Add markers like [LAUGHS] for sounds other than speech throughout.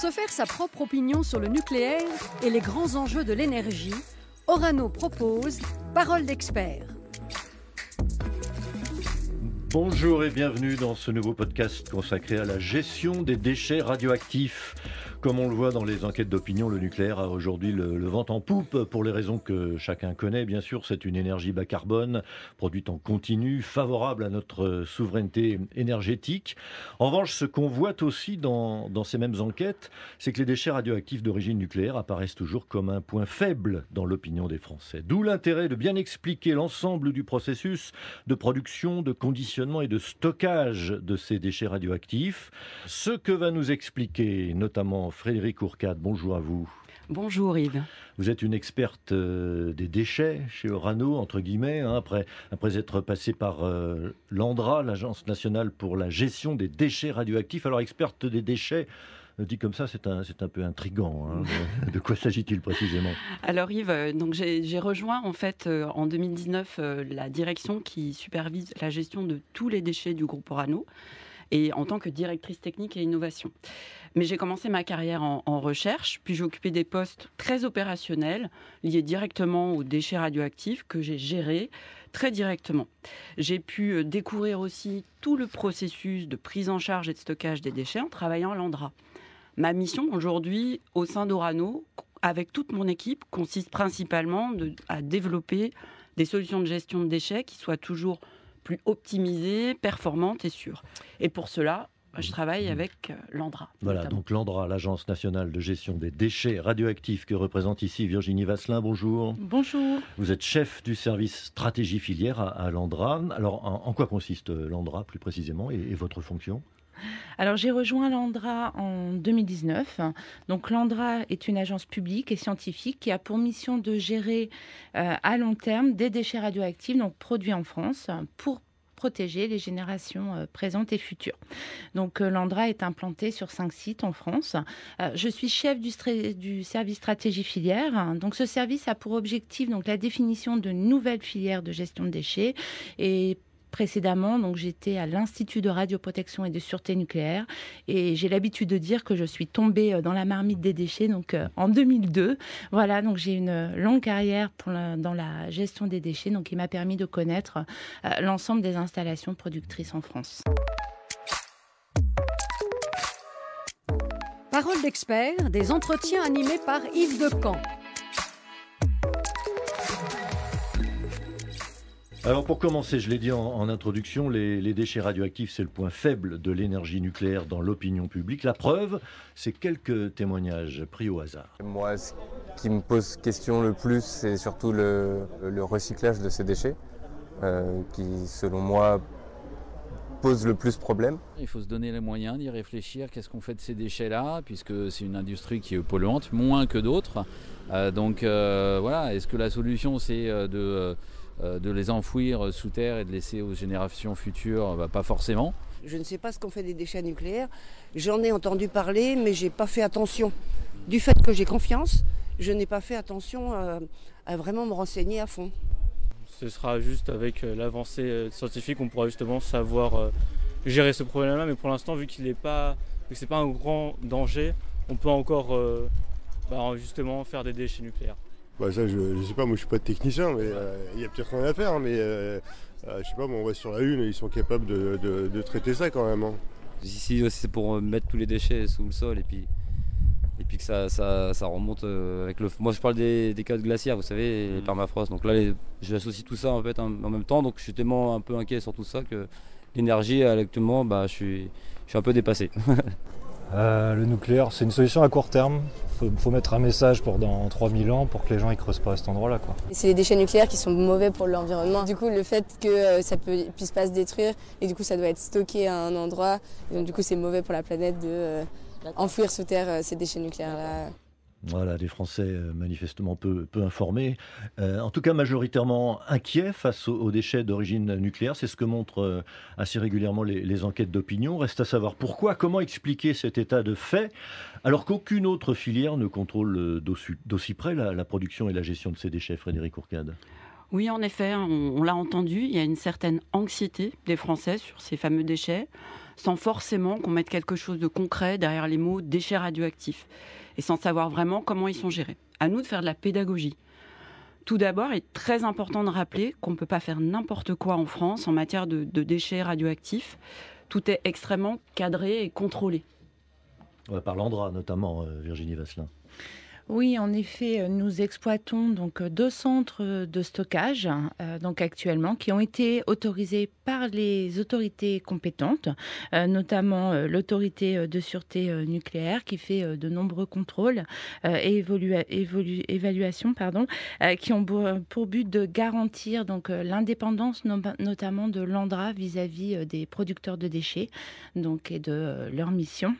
Pour se faire sa propre opinion sur le nucléaire et les grands enjeux de l'énergie, Orano propose Parole d'expert. Bonjour et bienvenue dans ce nouveau podcast consacré à la gestion des déchets radioactifs. Comme on le voit dans les enquêtes d'opinion, le nucléaire a aujourd'hui le, vent en poupe pour les raisons que chacun connaît. Bien sûr, c'est une énergie bas carbone, produite en continu, favorable à notre souveraineté énergétique. En revanche, ce qu'on voit aussi dans, dans ces mêmes enquêtes, c'est que les déchets radioactifs d'origine nucléaire apparaissent toujours comme un point faible dans l'opinion des Français. D'où l'intérêt de bien expliquer l'ensemble du processus de production, de conditionnement et de stockage de ces déchets radioactifs. Ce que va nous expliquer notamment Frédéric Ourcade. Bonjour à vous. Bonjour Yves. Vous êtes une experte euh, des déchets chez Orano, entre guillemets, hein, après, après être passé par euh, l'ANDRA, l'Agence nationale pour la gestion des déchets radioactifs. Alors, experte des déchets, euh, dit comme ça, c'est un, c'est un peu intrigant. Hein, [LAUGHS] de, quoi s'agit-il précisément? Alors Yves, donc j'ai, rejoint en fait en 2019 la direction qui supervise la gestion de tous les déchets du groupe Orano et en tant que directrice technique et innovation. Mais j'ai commencé ma carrière en, recherche, puis j'ai occupé des postes très opérationnels liés directement aux déchets radioactifs que j'ai gérés très directement. J'ai pu euh, découvrir aussi tout le processus de prise en charge et de stockage des déchets en travaillant à l'Andra. Ma mission aujourd'hui au sein d'Orano, avec toute mon équipe, consiste principalement à développer des solutions de gestion de déchets qui soient toujours plus optimisée, performante et sûre. Et pour cela, je travaille mmh. avec euh, l'ANDRA. Voilà, donc l'ANDRA, l'Agence nationale de gestion des déchets radioactifs que représente ici Virginie Vasselin. Bonjour. Bonjour. Vous êtes chef du service stratégie filière à, l'ANDRA. Alors, en, quoi consiste euh, l'ANDRA plus précisément et votre fonction? Alors j'ai rejoint l'ANDRA en 2019. Donc l'ANDRA est une agence publique et scientifique qui a pour mission de gérer euh, à long terme des déchets radioactifs donc produits en France pour protéger les générations euh, présentes et futures. Donc euh, l'Andra est implanté sur cinq sites en France. je suis chef du, du, service stratégie filière. Donc ce service a pour objectif donc la définition de nouvelles filières de gestion de déchets et précédemment, donc j'étais à l'Institut de radioprotection et de sûreté nucléaire et j'ai l'habitude de dire que je suis tombée euh, dans la marmite des déchets donc euh, en 2002. Voilà, donc j'ai une longue carrière dans la gestion des déchets donc qui m'a permis de connaître euh, l'ensemble des installations productrices en France. Parole d'expert, des entretiens animés par Yves Decamp. Alors pour commencer, je l'ai dit en, introduction, les, déchets radioactifs, c'est le point faible de l'énergie nucléaire dans l'opinion publique. La preuve, c'est quelques témoignages pris au hasard. Moi, ce qui me pose question le plus, c'est surtout le, recyclage de ces déchets, euh, qui, selon moi, pose le plus problème. Il faut se donner les moyens d'y réfléchir, qu'est-ce qu'on fait de ces déchets-là, puisque c'est une industrie qui est polluante, moins que d'autres. Euh, donc euh, voilà, est-ce que la solution c'est de euh, de les enfouir sous terre et de laisser aux générations futures, bah, pas forcément. Je ne sais pas ce qu'on fait des déchets nucléaires. J'en ai entendu parler, mais j'ai pas fait attention. Du fait que j'ai confiance, je n'ai pas fait attention euh, à, vraiment me renseigner à fond. Ce sera juste avec euh, l'avancée scientifique qu'on pourra justement savoir gérer ce problème-là. Mais pour l'instant, vu qu'il n'est pas, que c'est pas un grand danger, on peut encore bah, justement faire des déchets nucléaires. Bah ça, je, ne sais pas, moi je suis pas technicien, mais euh, il y a peut-être rien à faire, mais euh, euh, je sais pas, on va sur la une, ils sont capables de, traiter ça quand même. Hein. Ici c'est pour mettre tous les déchets sous le sol et puis, et puis que ça, ça, remonte avec le. Moi je parle des, des cas de glaciaires, vous savez, les mmh. permafrost. Donc là j'associe tout ça en fait en, même temps, donc je suis tellement un peu inquiet sur tout ça que l'énergie actuellement, bah, je, suis, je suis un peu dépassé. [LAUGHS] Euh, le nucléaire, c'est une solution à court terme. Faut, mettre un message pour dans 3000 ans pour que les gens ne creusent pas à cet endroit-là. C'est les déchets nucléaires qui sont mauvais pour l'environnement. Du coup, le fait que euh, ça ne puisse pas se détruire et du coup, ça doit être stocké à un endroit. donc, du coup, c'est mauvais pour la planète de euh, enfouir sous terre ces déchets nucléaires-là. Voilà, des Français euh, manifestement peu, informés, euh, en tout cas majoritairement inquiets face aux, déchets d'origine nucléaire. C'est ce que montrent euh, assez régulièrement les, enquêtes d'opinion. Reste à savoir pourquoi, comment expliquer cet état de fait, alors qu'aucune autre filière ne contrôle d'aussi près la, production et la gestion de ces déchets, Frédéric Ourcade? Oui, en effet, on l'a entendu, il y a une certaine anxiété des Français sur ces fameux déchets sans forcément qu'on mette quelque chose de concret derrière les mots déchets radioactifs et sans savoir vraiment comment ils sont gérés. À nous de faire de la pédagogie. Tout d'abord, il est très important de rappeler qu'on ne peut pas faire n'importe quoi en France en matière de, déchets radioactifs. Tout est extrêmement cadré et contrôlé. Par l'Andra notamment, euh, Virginie Vasselin. Oui, en effet, euh, nous exploitons donc euh, deux centres de stockage euh, donc actuellement qui ont été autorisés par les autorités compétentes, euh, notamment euh, l'autorité de sûreté euh, nucléaire qui fait euh, de nombreux contrôles euh, et évaluations pardon, euh, qui ont pour, but de garantir donc euh, l'indépendance no- notamment de l'Andra vis-à-vis euh, des producteurs de déchets donc et de euh, leur mission.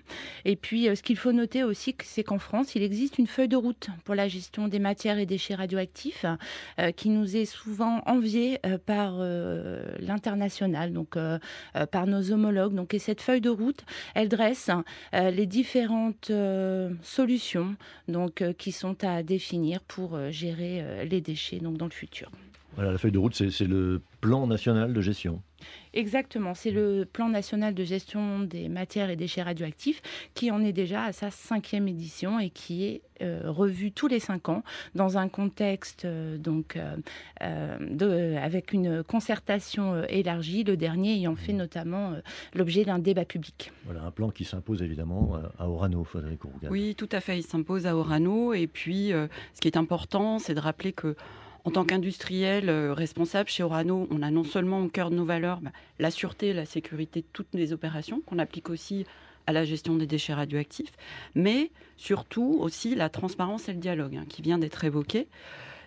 Et puis euh, ce qu'il faut noter aussi c'est qu'en France, il existe une feuille de route pour la gestion des matières et déchets radioactifs euh, qui nous est souvent enviée euh, par euh, l'international, donc par nos homologues. Donc, et cette feuille de route, elle dresse les différentes solutions donc, qui sont à définir pour gérer les déchets donc, dans le futur. Voilà, la feuille de route, c'est le plan national de gestion. Exactement, c'est le plan national de gestion des matières et déchets radioactifs qui en est déjà à sa cinquième édition et qui est euh, revu tous les cinq ans dans un contexte euh, donc euh, euh, de, avec une concertation euh, élargie. Le dernier ayant fait notamment euh, l'objet d'un débat public. Voilà, un plan qui s'impose évidemment à, Orano, Frédéric. Oui, tout à fait. Il s'impose à Orano. Et puis, euh, ce qui est important, c'est de rappeler que en tant qu'industriel euh, responsable chez Orano, on a non seulement au cœur de nos valeurs bah, la sûreté, la sécurité de toutes les opérations, qu'on applique aussi à la gestion des déchets radioactifs, mais surtout aussi la transparence et le dialogue hein, qui vient d'être évoqué.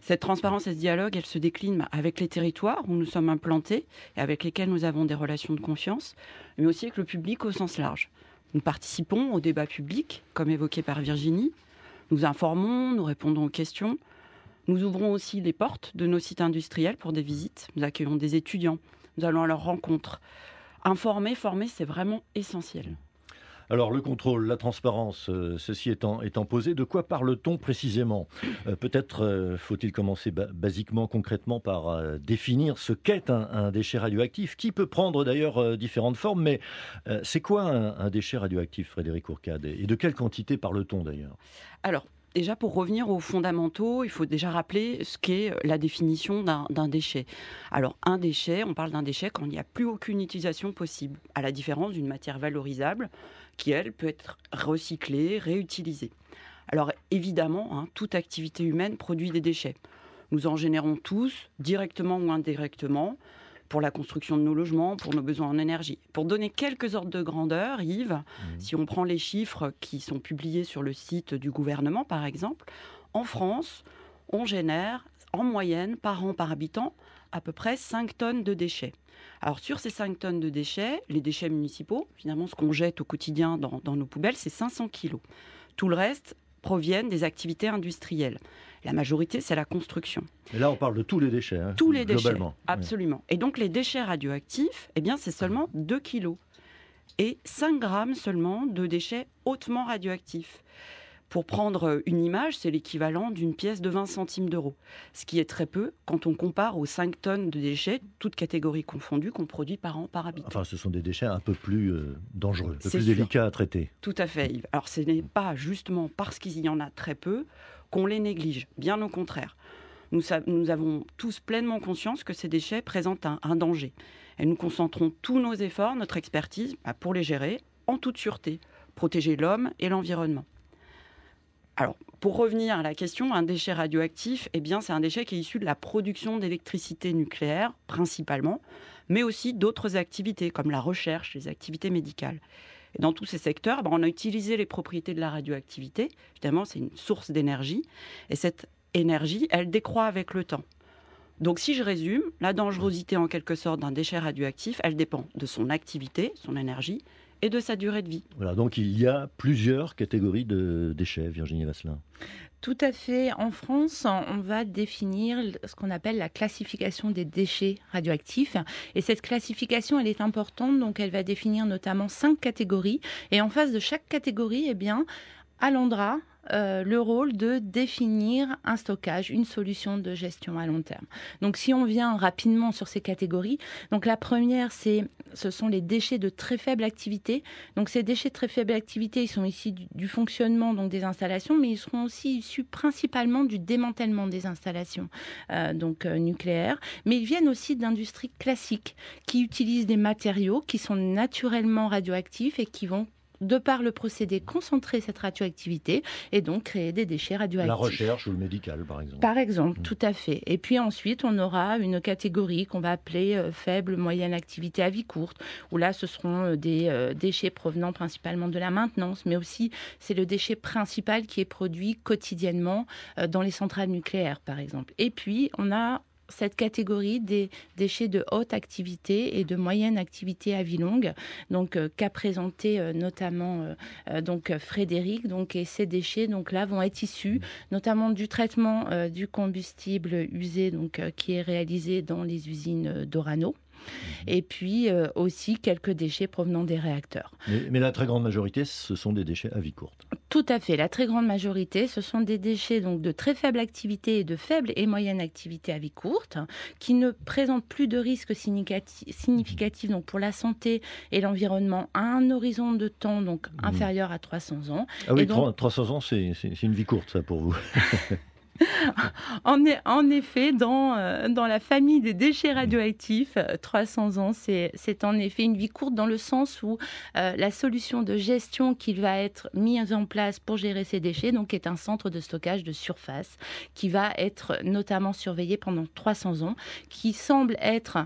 Cette transparence et ce dialogue, elle se décline bah, avec les territoires où nous sommes implantés et avec lesquels nous avons des relations de confiance, mais aussi avec le public au sens large. Nous participons au débat public, comme évoqué par Virginie. Nous informons, nous répondons aux questions. Nous ouvrons aussi les portes de nos sites industriels pour des visites. Nous accueillons des étudiants. Nous allons à leur rencontre. Informer, former, c'est vraiment essentiel. Alors le contrôle, la transparence, euh, ceci étant, étant posé, de quoi parle-t-on précisément? Euh, Peut-être euh, faut-il commencer ba- basiquement, concrètement, par définir ce qu'est un, un déchet radioactif, qui peut prendre d'ailleurs différentes formes, mais c'est quoi un, un déchet radioactif, Frédéric Ourcade? Et de quelle quantité parle-t-on d'ailleurs? Alors, déjà, pour revenir aux fondamentaux, il faut déjà rappeler ce qu'est la définition d'un d'un déchet. Alors, un déchet, on parle d'un déchet quand il n'y a plus aucune utilisation possible, à la différence d'une matière valorisable qui, elle, peut être recyclée, réutilisée. Alors, évidemment, hein, toute activité humaine produit des déchets. Nous en générons tous, directement ou indirectement, pour la construction de nos logements, pour nos besoins en énergie. Pour donner quelques ordres de grandeur, Yves, si on prend les chiffres qui sont publiés sur le site du gouvernement, par exemple, en France, on génère en moyenne par an, par habitant, à peu près 5 tonnes de déchets. Alors sur ces 5 tonnes de déchets, les déchets municipaux, finalement ce qu'on jette au quotidien dans, dans nos poubelles, c'est 500 kilos. Tout le reste proviennent des activités industrielles. La majorité, c'est la construction. Et là, on parle de tous les déchets, hein, Tous les déchets, absolument. Et donc les déchets radioactifs, eh bien c'est seulement 2 kilos et 5 grammes seulement de déchets hautement radioactifs. Pour prendre une image, c'est l'équivalent d'une pièce de 20 centimes d'euros, ce qui est très peu quand on compare aux 5 tonnes de déchets, toutes catégories confondues, qu'on produit par an par habitant. Enfin, ce sont des déchets un peu plus euh, dangereux, un peu plus sûr. délicats à traiter. Tout à fait, Yves. Alors, ce n'est pas justement parce qu'il y en a très peu qu'on les néglige. Bien au contraire. Nous avons tous pleinement conscience que ces déchets présentent un, un danger. Et nous concentrons tous nos efforts, notre expertise, bah, pour les gérer en toute sûreté, protéger l'homme et l'environnement. Alors, pour revenir à la question, un déchet radioactif, eh bien, c'est un déchet qui est issu de la production d'électricité nucléaire, principalement, mais aussi d'autres activités, comme la recherche, les activités médicales. Et dans tous ces secteurs, ben, on a utilisé les propriétés de la radioactivité. Évidemment, c'est une source d'énergie. Et cette énergie, elle décroît avec le temps. Donc, si je résume, la dangerosité en quelque sorte d'un déchet radioactif, elle dépend de son activité, son énergie, et de sa durée de vie. Voilà, donc il y a plusieurs catégories de déchets, Virginie Vasselin. Tout à fait. En France, on va définir ce qu'on appelle la classification des déchets radioactifs. Et cette classification, elle est importante. Donc, elle va définir notamment cinq catégories. Et en face de chaque catégorie, eh bien, à l'Andra, euh, le rôle de définir un stockage, une solution de gestion à long terme. Donc si on vient rapidement sur ces catégories, donc la première, c'est ce sont les déchets de très faible activité. Donc ces déchets de très faible activité, ils sont issus du, fonctionnement donc des installations, mais ils seront aussi issus principalement du démantèlement des installations euh, donc euh, nucléaires. Mais ils viennent aussi d'industries classiques qui utilisent des matériaux qui sont naturellement radioactifs et qui vont de par le procédé, concentrer cette radioactivité et donc créer des déchets radioactifs. La recherche ou le médical, par exemple. Par exemple, mm. tout à fait. Et puis ensuite, on aura une catégorie qu'on va appeler euh, faible, moyenne activité à vie courte, où là, ce seront euh, des euh, déchets provenant principalement de la maintenance, mais aussi c'est le déchet principal qui est produit quotidiennement dans les centrales nucléaires, par exemple. Et puis, on a cette catégorie des déchets de haute activité et de moyenne activité à vie longue, donc euh, qu'a présenté euh, notamment euh, donc Frédéric. Donc ces déchets donc là vont être issus notamment du traitement du combustible usé donc qui est réalisé dans les usines d'Orano. Et puis euh, aussi quelques déchets provenant des réacteurs. Mais, la très grande majorité, ce sont des déchets à vie courte. Tout à fait. La très grande majorité, ce sont des déchets donc de très faible activité et de faible et moyenne activité à vie courte, qui ne présentent plus de risques significatifs donc pour la santé et l'environnement à un horizon de temps donc mhm. inférieur à 300 ans. Ah oui, 300 ans, c'est une vie courte, ça, pour vous. [LAUGHS] [LAUGHS] en, en, effet, dans, euh, dans la famille des déchets radioactifs, 300 euh, ans, c'est en effet une vie courte dans le sens où euh, la solution de gestion qui va être mise en place pour gérer ces déchets donc, est un centre de stockage de surface qui va être notamment surveillé pendant 300 ans, qui semble être,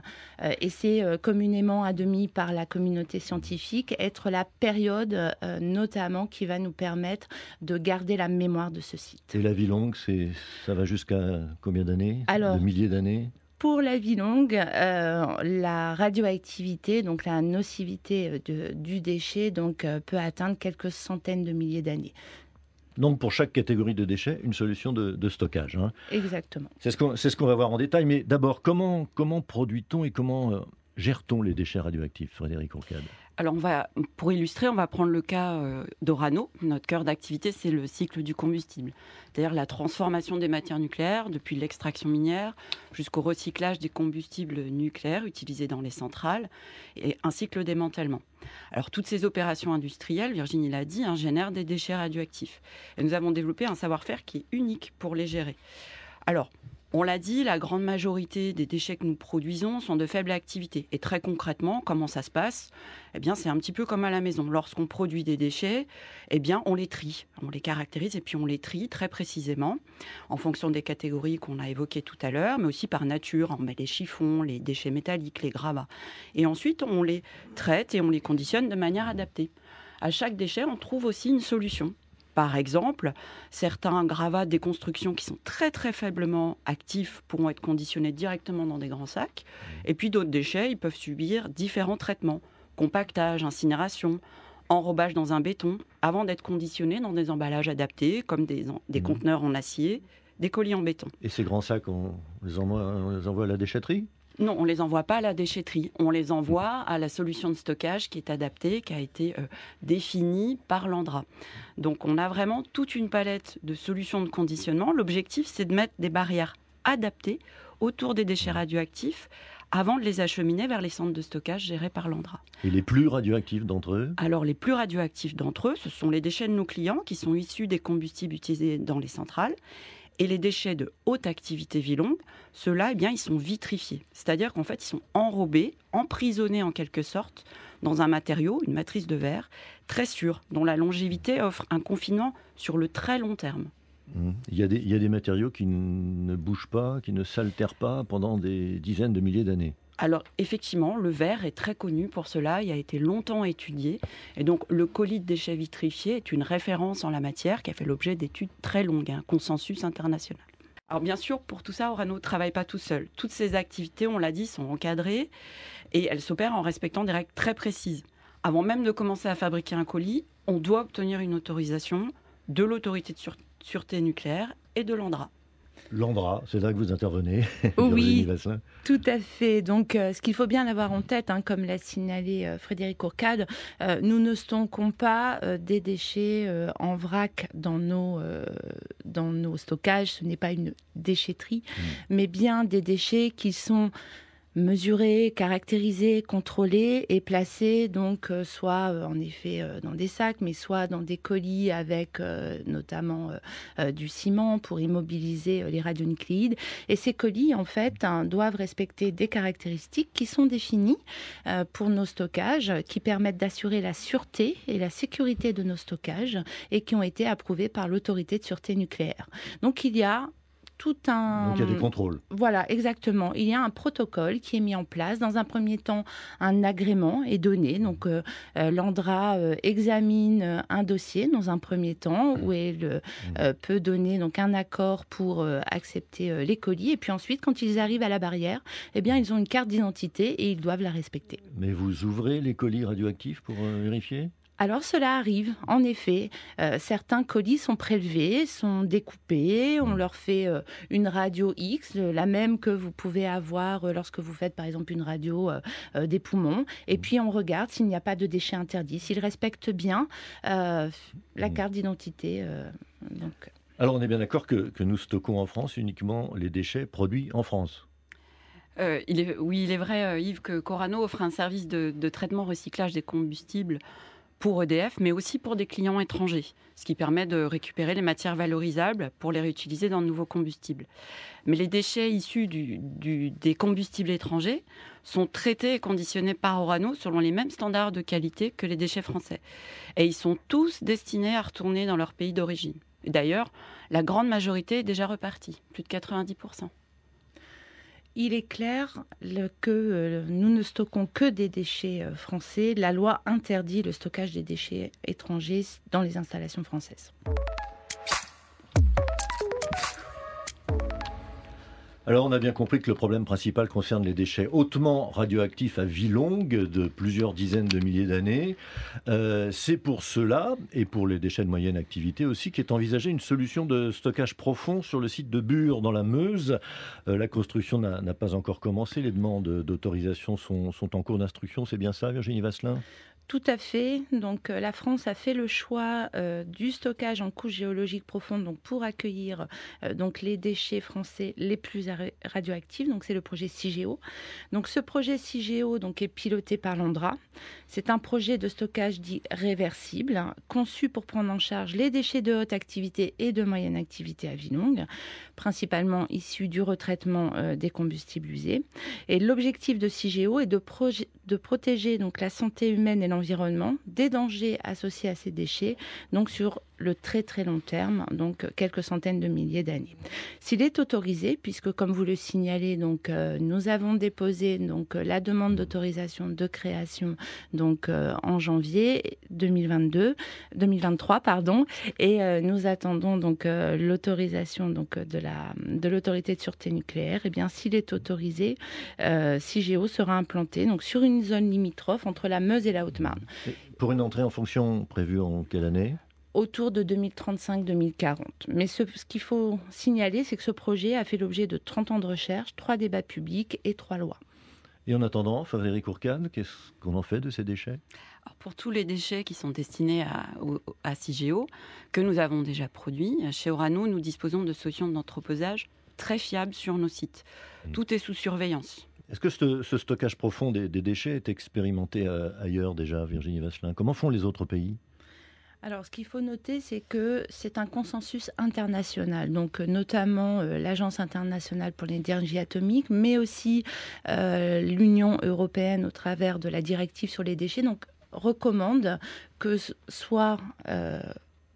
et c'est communément admis par la communauté scientifique, être la période notamment qui va nous permettre de garder la mémoire de ce site. Et la vie longue, c'est ça va jusqu'à combien d'années? De milliers d'années? pour la vie longue, euh, la radioactivité, donc la nocivité euh, du déchet, donc, euh, peut atteindre quelques centaines de milliers d'années. Donc pour chaque catégorie de déchets, une solution de, stockage. Hein. Exactement. C'est ce qu'on ce va voir en détail. Mais d'abord, comment, comment produit-on et comment gère-t-on les déchets radioactifs, Frédéric Ourcade alors, on va, pour illustrer, on va prendre le cas euh, d'Orano. Notre cœur d'activité, c'est le cycle du combustible, c'est-à-dire la transformation des matières nucléaires, depuis l'extraction minière jusqu'au recyclage des combustibles nucléaires utilisés dans les centrales, et ainsi que le démantèlement. Alors, toutes ces opérations industrielles, Virginie l'a dit, hein, génèrent des déchets radioactifs. Et nous avons développé un savoir-faire qui est unique pour les gérer. Alors, on l'a dit, la grande majorité des déchets que nous produisons sont de faible activité. Et très concrètement, comment ça se passe? Eh bien, c'est un petit peu comme à la maison. Lorsqu'on produit des déchets, eh bien, on les trie, on les caractérise et puis on les trie très précisément en fonction des catégories qu'on a évoquées tout à l'heure, mais aussi par nature. On met les chiffons, les déchets métalliques, les gravats. Et ensuite, on les traite et on les conditionne de manière adaptée. À chaque déchet, on trouve aussi une solution. Par exemple, certains gravats des constructions qui sont très très faiblement actifs pourront être conditionnés directement dans des grands sacs. Et puis d'autres déchets, ils peuvent subir différents traitements, compactage, incinération, enrobage dans un béton, avant d'être conditionnés dans des emballages adaptés, comme des, des mmh. conteneurs en acier, des colis en béton. Et ces grands sacs, on les envoie, on les envoie à la déchetterie? Non, on ne les envoie pas à la déchetterie. On les envoie à la solution de stockage qui est adaptée, qui a été euh, définie par l'ANDRA. Donc on a vraiment toute une palette de solutions de conditionnement. L'objectif, c'est de mettre des barrières adaptées autour des déchets radioactifs avant de les acheminer vers les centres de stockage gérés par l'ANDRA. Et les plus radioactifs d'entre eux? Alors les plus radioactifs d'entre eux, ce sont les déchets de nos clients qui sont issus des combustibles utilisés dans les centrales et les déchets de haute activité vie longue, ceux-là, eh bien, ils sont vitrifiés. C'est-à-dire qu'en fait, ils sont enrobés, emprisonnés en quelque sorte, dans un matériau, une matrice de verre, très sûr, dont la longévité offre un confinement sur le très long terme. Mmh. Il, y a des, il y a des matériaux qui ne bougent pas, qui ne s'altèrent pas pendant des dizaines de milliers d'années. Alors effectivement, le verre est très connu pour cela, il a été longtemps étudié. Et donc le colis de déchets vitrifiés est une référence en la matière qui a fait l'objet d'études très longues, un consensus international. Alors bien sûr, pour tout ça, Orano ne travaille pas tout seul. Toutes ces activités, on l'a dit, sont encadrées et elles s'opèrent en respectant des règles très précises. Avant même de commencer à fabriquer un colis, on doit obtenir une autorisation de l'autorité de sûreté nucléaire et de l'ANDRA. L'Andra, c'est là que vous intervenez. Oui, [LAUGHS] tout à fait. Donc, euh, ce qu'il faut bien avoir en tête, hein, comme l'a signalé euh, Frédéric Ourcade, euh, nous ne stockons pas des déchets en vrac dans nos, dans nos stockages. Ce n'est pas une déchetterie, mmh. mais bien des déchets qui sont mesurer, caractériser, contrôler et placer donc euh, soit euh, en effet euh, dans des sacs, mais soit dans des colis avec notamment du ciment pour immobiliser les radionucléides. Et ces colis en fait hein, doivent respecter des caractéristiques qui sont définies pour nos stockages, qui permettent d'assurer la sûreté et la sécurité de nos stockages et qui ont été approuvés par l'autorité de sûreté nucléaire. Donc il y a tout un... Donc il y a des contrôles. Voilà, exactement. Il y a un protocole qui est mis en place. Dans un premier temps, un agrément est donné. Donc euh, euh, l'ANDRA euh, examine un dossier dans un premier temps où elle peut donner donc un accord pour accepter les colis. Et puis ensuite, quand ils arrivent à la barrière, eh bien ils ont une carte d'identité et ils doivent la respecter. Mais vous ouvrez les colis radioactifs pour vérifier? Alors cela arrive, en effet. Euh, certains colis sont prélevés, sont découpés, on leur fait euh, une radio X, la même que vous pouvez avoir euh, lorsque vous faites par exemple une radio des poumons, et puis on regarde s'il n'y a pas de déchets interdits, s'ils respectent bien la mmh. carte d'identité. Alors on est bien d'accord que, nous stockons en France uniquement les déchets produits en France il est, oui, il est vrai, Yves, que Corano offre un service de, de traitement recyclage des combustibles pour EDF, mais aussi pour des clients étrangers, ce qui permet de récupérer les matières valorisables pour les réutiliser dans de nouveaux combustibles. Mais les déchets issus des combustibles étrangers sont traités et conditionnés par Orano selon les mêmes standards de qualité que les déchets français. Et ils sont tous destinés à retourner dans leur pays d'origine. D'ailleurs, la grande majorité est déjà repartie, plus de 90%. Il est clair que euh, nous ne stockons que des déchets euh, français. La loi interdit le stockage des déchets étrangers dans les installations françaises. Alors on a bien compris que le problème principal concerne les déchets hautement radioactifs à vie longue de plusieurs dizaines de milliers d'années. Euh, c'est pour cela, et pour les déchets de moyenne activité aussi, qu'est envisagée une solution de stockage profond sur le site de Bure dans la Meuse. Euh, la construction n'a pas encore commencé, les demandes d'autorisation sont, en cours d'instruction, c'est bien ça Virginie Vasselin? Tout à fait. Donc euh, la France a fait le choix du stockage en couche géologique profonde donc pour accueillir donc les déchets français les plus radioactifs. Donc c'est le projet CIGEO. Donc ce projet CIGEO donc est piloté par l'Andra. C'est un projet de stockage dit réversible hein, conçu pour prendre en charge les déchets de haute activité et de moyenne activité à vie longue, principalement issus du retraitement des combustibles usés. Et l'objectif de CIGEO est de, de protéger donc la santé humaine et environnement, des dangers associés à ces déchets, donc sur le très très long terme, donc quelques centaines de milliers d'années. S'il est autorisé, puisque comme vous le signalez, donc euh, nous avons déposé donc la demande d'autorisation de création donc euh, en janvier 2022, 2023 pardon, et euh, nous attendons donc l'autorisation donc de la de l'autorité de sûreté nucléaire. Et eh bien s'il est autorisé, CIGEO sera implanté donc sur une zone limitrophe entre la Meuse et la Haute-Marne. Pour une entrée en fonction prévue en quelle année? Autour de 2035-2040. Mais ce, qu'il faut signaler, c'est que ce projet a fait l'objet de 30 ans de recherche, trois débats publics et trois lois. Et en attendant, Frédéric Ourcane, qu'est-ce qu'on en fait de ces déchets? Pour tous les déchets qui sont destinés à, à CIGEO, que nous avons déjà produits, chez Orano, nous disposons de solutions d'entreposage très fiables sur nos sites. Mmh. Tout est sous surveillance. Est-ce que ce, stockage profond des, déchets est expérimenté euh, ailleurs déjà, Virginie Vasselin? Comment font les autres pays? Alors, ce qu'il faut noter, c'est que c'est un consensus international, donc euh, notamment euh, l'Agence internationale pour l'énergie atomique, mais aussi euh, l'Union européenne au travers de la directive sur les déchets, donc recommande que soit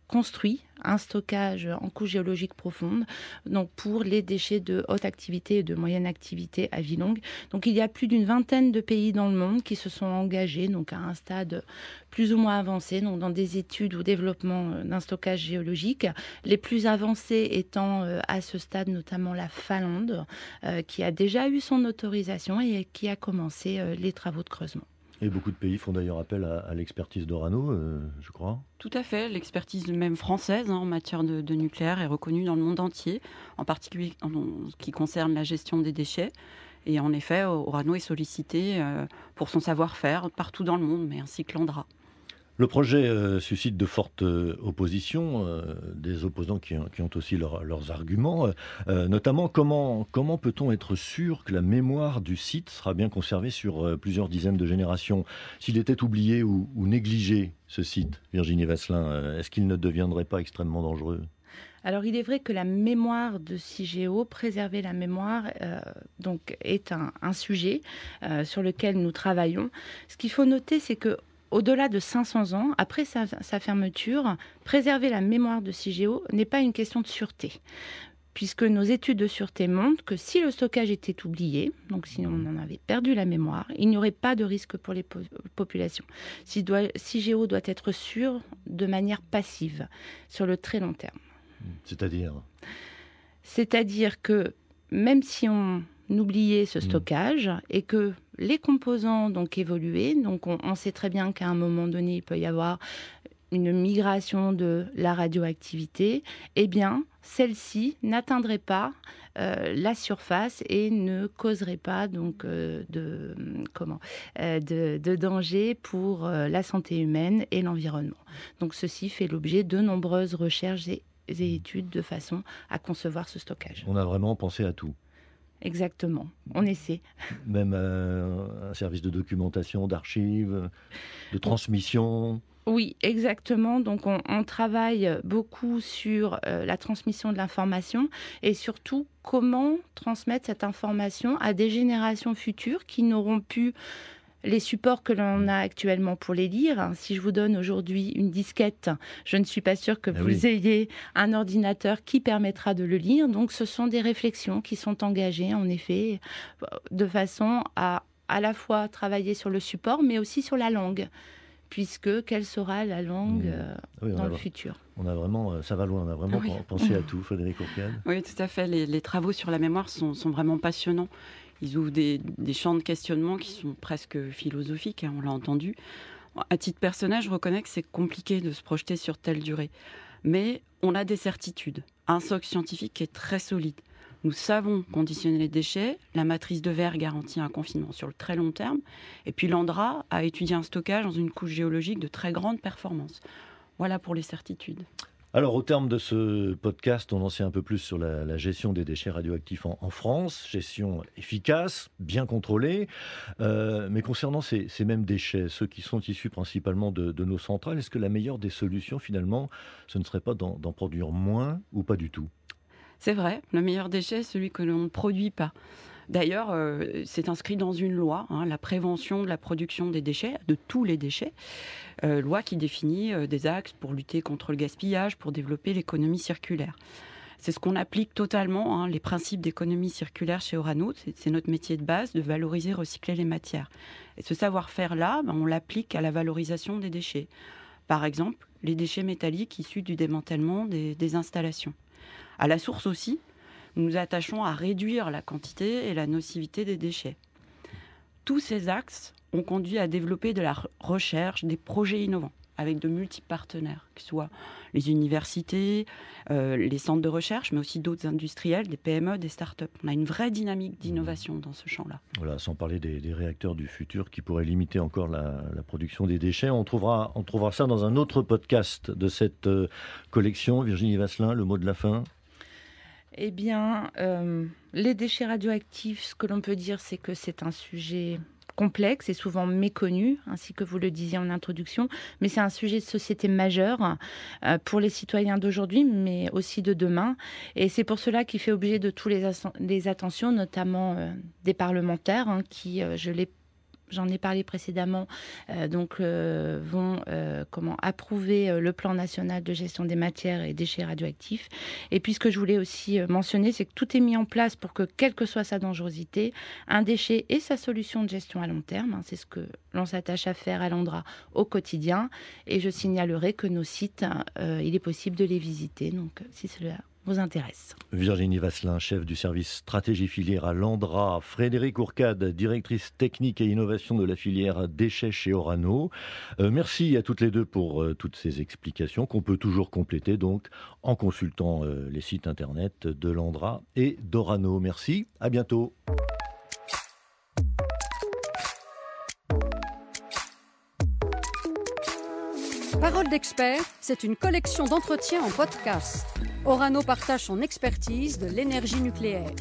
construit un stockage en couche géologique profonde, donc pour les déchets de haute activité et de moyenne activité à vie longue. Donc il y a plus d'une vingtaine de pays dans le monde qui se sont engagés donc à un stade plus ou moins avancé, dans des études ou développement euh, d'un stockage géologique. Les plus avancés étant euh, à ce stade notamment la Finlande, euh, qui a déjà eu son autorisation et qui a commencé les travaux de creusement. Et beaucoup de pays font d'ailleurs appel à, l'expertise d'Orano, euh, je crois. Tout à fait. L'expertise même française hein, en matière de, nucléaire est reconnue dans le monde entier, en particulier en ce qui concerne la gestion des déchets. Et en effet, Orano est sollicité euh, pour son savoir-faire partout dans le monde, mais ainsi que l'Andra. Le projet euh, suscite de fortes euh, oppositions, des opposants qui, ont aussi leurs arguments, notamment comment, peut-on être sûr que la mémoire du site sera bien conservée sur plusieurs dizaines de générations? S'il était oublié ou, négligé, ce site, Virginie Vasselin, est-ce qu'il ne deviendrait pas extrêmement dangereux? Alors il est vrai que la mémoire de CIGEO, préserver la mémoire, euh, donc est un, sujet euh, sur lequel nous travaillons. Ce qu'il faut noter, c'est que au-delà de 500 ans, après sa, fermeture, préserver la mémoire de CIGEO n'est pas une question de sûreté puisque nos études de sûreté montrent que si le stockage était oublié, donc si on en avait perdu la mémoire, il n'y aurait pas de risque pour les populations. CIGEO doit être sûr de manière passive sur le très long terme. C'est-à-dire? C'est-à-dire que même si on oubliait ce hmm. stockage et que les composants donc évoluaient, donc on, sait très bien qu'à un moment donné il peut y avoir une migration de la radioactivité, eh bien celle-ci n'atteindrait pas euh, la surface et ne causerait pas donc euh, de comment euh, de, danger pour la santé humaine et l'environnement. Donc ceci fait l'objet de nombreuses recherches et et études de façon à concevoir ce stockage. On a vraiment pensé à tout. Exactement, on essaie. Même euh, un service de documentation, d'archives, de transmission. Oui, exactement. Donc on, travaille beaucoup sur euh, la transmission de l'information et surtout comment transmettre cette information à des générations futures qui n'auront pu les supports que l'on a actuellement pour les lire. Si je vous donne aujourd'hui une disquette, je ne suis pas sûre que ah vous ayez un ordinateur qui permettra de le lire. Donc ce sont des réflexions qui sont engagées, en effet, de façon à à la fois travailler sur le support, mais aussi sur la langue puisque quelle sera la langue mmh. euh, dans le futur. On a vraiment, euh, ça va loin, on a vraiment pensé à [LAUGHS] tout, Frédéric Ourcade. Oui, tout à fait. Les, travaux sur la mémoire sont, sont vraiment passionnants ils ouvrent des, champs de questionnement qui sont presque philosophiques, hein, on l'a entendu. À titre personnel, je reconnais que c'est compliqué de se projeter sur telle durée. Mais on a des certitudes. Un socle scientifique est très solide. Nous savons conditionner les déchets. La matrice de verre garantit un confinement sur le très long terme. Et puis l'Andra a étudié un stockage dans une couche géologique de très grande performance. Voilà pour les certitudes. Alors, au terme de ce podcast, on en sait un peu plus sur la, gestion des déchets radioactifs en, France. Gestion efficace, bien contrôlée. Euh, mais concernant ces, mêmes déchets, ceux qui sont issus principalement de, nos centrales, est-ce que la meilleure des solutions, finalement, ce ne serait pas d'en produire moins ou pas du tout? C'est vrai, le meilleur déchet est celui que l'on ne produit pas. D'ailleurs, euh, c'est inscrit dans une loi, hein, la prévention de la production des déchets, de tous les déchets, euh, loi qui définit euh, des axes pour lutter contre le gaspillage, pour développer l'économie circulaire. C'est ce qu'on applique totalement, hein, les principes d'économie circulaire chez Orano. C'est notre métier de base de valoriser, recycler les matières. Et ce savoir-faire-là, ben, on l'applique à la valorisation des déchets. Par exemple, les déchets métalliques issus du démantèlement des, des installations. À la source aussi, nous nous attachons à réduire la quantité et la nocivité des déchets. Tous ces axes ont conduit à développer de la recherche, des projets innovants avec de multiples partenaires, que ce soit les universités, euh, les centres de recherche, mais aussi d'autres industriels, des PME, des start-up. On a une vraie dynamique d'innovation dans ce champ-là. Voilà, sans parler des, réacteurs du futur qui pourraient limiter encore la, production des déchets. On trouvera, on trouvera ça dans un autre podcast de cette euh, collection. Virginie Vasselin, le mot de la fin eh bien, euh, les déchets radioactifs, ce que l'on peut dire, c'est que c'est un sujet complexe et souvent méconnu, ainsi que vous le disiez en introduction, mais c'est un sujet de société majeur euh, pour les citoyens d'aujourd'hui, mais aussi de demain. Et c'est pour cela qu'il fait objet de tous les, attentions, notamment euh, des parlementaires, hein, qui, je l'ai j'en ai parlé précédemment, euh, donc euh, vont euh, comment approuver le plan national de gestion des matières et déchets radioactifs. Et puis ce que je voulais aussi mentionner, c'est que tout est mis en place pour que, quelle que soit sa dangerosité, un déchet ait sa solution de gestion à long terme. Hein, c'est ce que l'on s'attache à faire à l'Andra au quotidien. Et je signalerai que nos sites, il est possible de les visiter. Donc si cela vous intéresse. Virginie Vasselin, chef du service stratégie filière à Landra, Frédéric Ourcade, directrice technique et innovation de la filière déchets chez Orano. Euh, merci à toutes les deux pour euh, toutes ces explications qu'on peut toujours compléter donc en consultant euh, les sites internet de Landra et d'Orano. Merci, à bientôt. Parole d'expert, c'est une collection d'entretiens en podcast. Orano partage son expertise de l'énergie nucléaire.